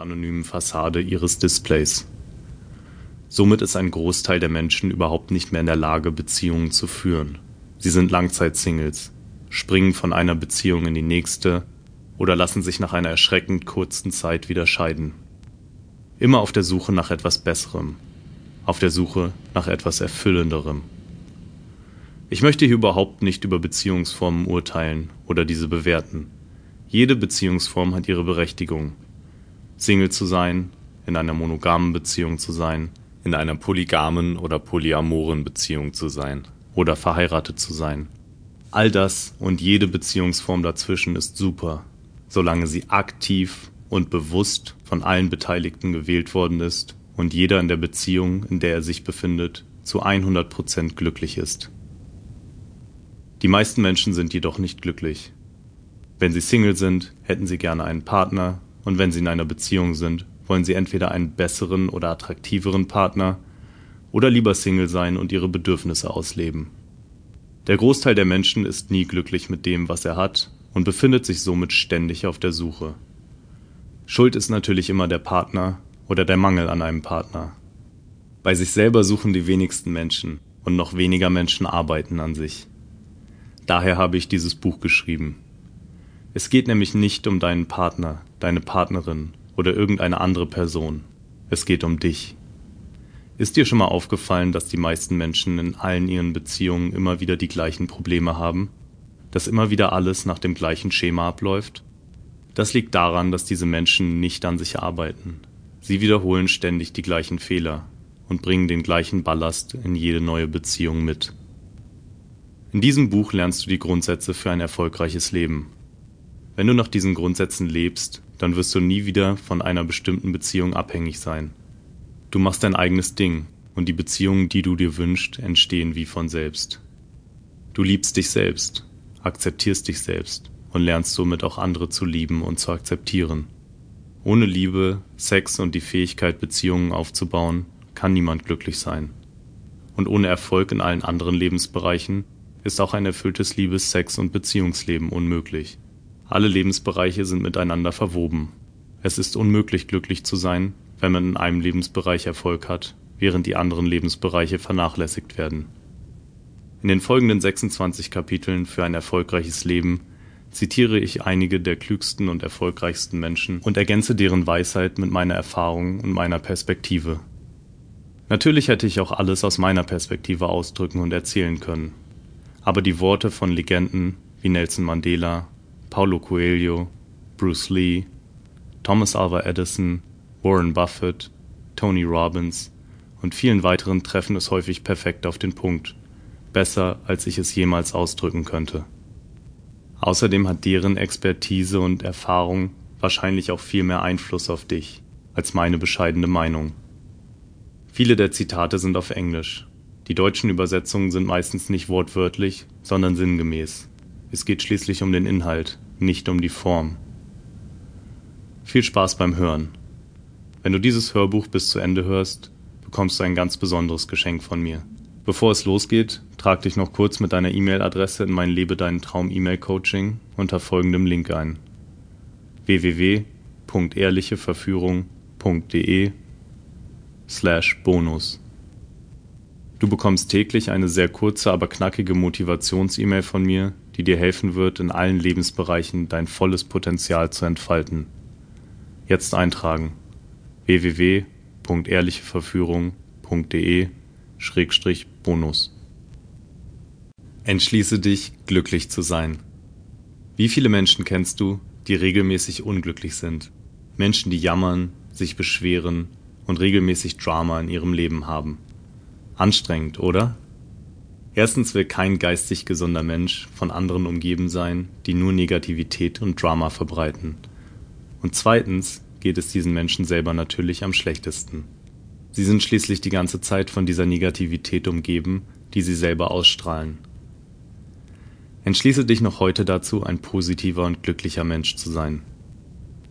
anonymen Fassade ihres Displays. Somit ist ein Großteil der Menschen überhaupt nicht mehr in der Lage, Beziehungen zu führen. Sie sind Langzeitsingles, springen von einer Beziehung in die nächste oder lassen sich nach einer erschreckend kurzen Zeit wieder scheiden. Immer auf der Suche nach etwas Besserem, auf der Suche nach etwas Erfüllenderem. Ich möchte hier überhaupt nicht über Beziehungsformen urteilen oder diese bewerten. Jede Beziehungsform hat ihre Berechtigung. Single zu sein, in einer monogamen Beziehung zu sein, in einer polygamen oder polyamoren Beziehung zu sein oder verheiratet zu sein. All das und jede Beziehungsform dazwischen ist super, solange sie aktiv und bewusst von allen Beteiligten gewählt worden ist und jeder in der Beziehung, in der er sich befindet, zu 100 Prozent glücklich ist. Die meisten Menschen sind jedoch nicht glücklich. Wenn sie Single sind, hätten sie gerne einen Partner, und wenn sie in einer Beziehung sind, wollen sie entweder einen besseren oder attraktiveren Partner oder lieber Single sein und ihre Bedürfnisse ausleben. Der Großteil der Menschen ist nie glücklich mit dem, was er hat und befindet sich somit ständig auf der Suche. Schuld ist natürlich immer der Partner oder der Mangel an einem Partner. Bei sich selber suchen die wenigsten Menschen und noch weniger Menschen arbeiten an sich. Daher habe ich dieses Buch geschrieben. Es geht nämlich nicht um deinen Partner, deine Partnerin oder irgendeine andere Person. Es geht um dich. Ist dir schon mal aufgefallen, dass die meisten Menschen in allen ihren Beziehungen immer wieder die gleichen Probleme haben? Dass immer wieder alles nach dem gleichen Schema abläuft? Das liegt daran, dass diese Menschen nicht an sich arbeiten. Sie wiederholen ständig die gleichen Fehler und bringen den gleichen Ballast in jede neue Beziehung mit. In diesem Buch lernst du die Grundsätze für ein erfolgreiches Leben. Wenn du nach diesen Grundsätzen lebst, dann wirst du nie wieder von einer bestimmten Beziehung abhängig sein. Du machst dein eigenes Ding und die Beziehungen, die du dir wünschst, entstehen wie von selbst. Du liebst dich selbst, akzeptierst dich selbst und lernst somit auch andere zu lieben und zu akzeptieren. Ohne Liebe, Sex und die Fähigkeit, Beziehungen aufzubauen, kann niemand glücklich sein. Und ohne Erfolg in allen anderen Lebensbereichen ist auch ein erfülltes Liebes-, Sex- und Beziehungsleben unmöglich. Alle Lebensbereiche sind miteinander verwoben. Es ist unmöglich glücklich zu sein, wenn man in einem Lebensbereich Erfolg hat, während die anderen Lebensbereiche vernachlässigt werden. In den folgenden 26 Kapiteln für ein erfolgreiches Leben zitiere ich einige der klügsten und erfolgreichsten Menschen und ergänze deren Weisheit mit meiner Erfahrung und meiner Perspektive. Natürlich hätte ich auch alles aus meiner Perspektive ausdrücken und erzählen können. Aber die Worte von Legenden wie Nelson Mandela, Paulo Coelho, Bruce Lee, Thomas Alva Edison Warren Buffett, Tony Robbins und vielen weiteren treffen es häufig perfekt auf den Punkt, besser als ich es jemals ausdrücken könnte. Außerdem hat deren Expertise und Erfahrung wahrscheinlich auch viel mehr Einfluss auf dich als meine bescheidene Meinung. Viele der Zitate sind auf Englisch. Die deutschen Übersetzungen sind meistens nicht wortwörtlich, sondern sinngemäß. Es geht schließlich um den Inhalt, nicht um die Form. Viel Spaß beim Hören. Wenn du dieses Hörbuch bis zu Ende hörst, bekommst du ein ganz besonderes Geschenk von mir. Bevor es losgeht, trag dich noch kurz mit deiner E-Mail-Adresse in mein Lebe deinen Traum E-Mail-Coaching unter folgendem Link ein: www.ehrlicheverführung.de slash bonus. Du bekommst täglich eine sehr kurze, aber knackige Motivations-E-Mail von mir, die dir helfen wird, in allen Lebensbereichen dein volles Potenzial zu entfalten. Jetzt eintragen www.ehrlicheverführung.de-bonus. Entschließe dich, glücklich zu sein. Wie viele Menschen kennst du, die regelmäßig unglücklich sind? Menschen, die jammern, sich beschweren und regelmäßig Drama in ihrem Leben haben. Anstrengend, oder? Erstens will kein geistig gesunder Mensch von anderen umgeben sein, die nur Negativität und Drama verbreiten. Und zweitens geht es diesen Menschen selber natürlich am schlechtesten. Sie sind schließlich die ganze Zeit von dieser Negativität umgeben, die sie selber ausstrahlen. Entschließe dich noch heute dazu, ein positiver und glücklicher Mensch zu sein.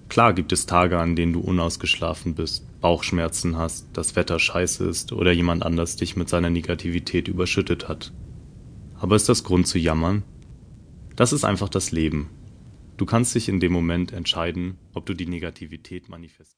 Klar gibt es Tage, an denen du unausgeschlafen bist, Bauchschmerzen hast, das Wetter scheiße ist oder jemand anders dich mit seiner Negativität überschüttet hat. Aber ist das Grund zu jammern? Das ist einfach das Leben. Du kannst dich in dem Moment entscheiden, ob du die Negativität manifestierst.